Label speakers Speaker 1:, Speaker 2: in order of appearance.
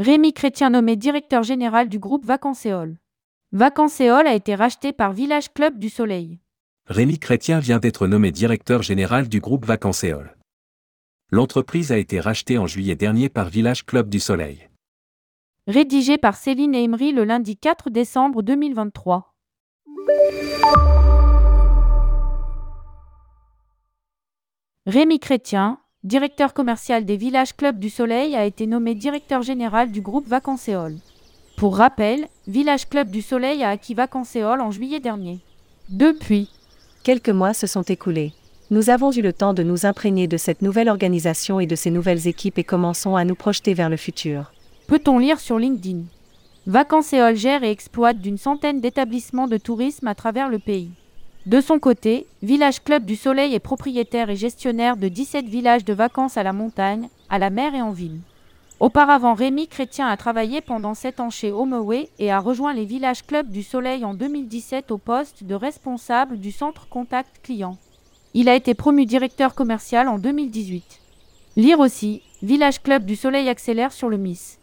Speaker 1: Rémi Chrétien nommé directeur général du groupe Vacanceol. Vacanceol a été racheté par Village Club du Soleil.
Speaker 2: Rémi Chrétien vient d'être nommé directeur général du groupe Vacanceol. L'entreprise a été rachetée en juillet dernier par Village Club du Soleil.
Speaker 1: Rédigé par Céline Emery le lundi 4 décembre 2023. Rémi Chrétien, directeur commercial des Villages Club du Soleil, a été nommé directeur général du groupe Vacanceol. Pour rappel, Village Club du Soleil a acquis Vacanceol en juillet dernier. Depuis,
Speaker 3: quelques mois se sont écoulés. Nous avons eu le temps de nous imprégner de cette nouvelle organisation et de ces nouvelles équipes et commençons à nous projeter vers le futur.
Speaker 1: Peut-on lire sur LinkedIn? Vacanceol gère et exploite d'une centaine d'établissements de tourisme à travers le pays. De son côté, Village Club du Soleil est propriétaire et gestionnaire de 17 villages de vacances à la montagne, à la mer et en ville. Auparavant, Rémi Chrétien a travaillé pendant 7 ans chez HomeAway et a rejoint les Village Club du Soleil en 2017 au poste de responsable du centre contact client. Il a été promu directeur commercial en 2018. Lire aussi, Village Club du Soleil accélère sur le Miss.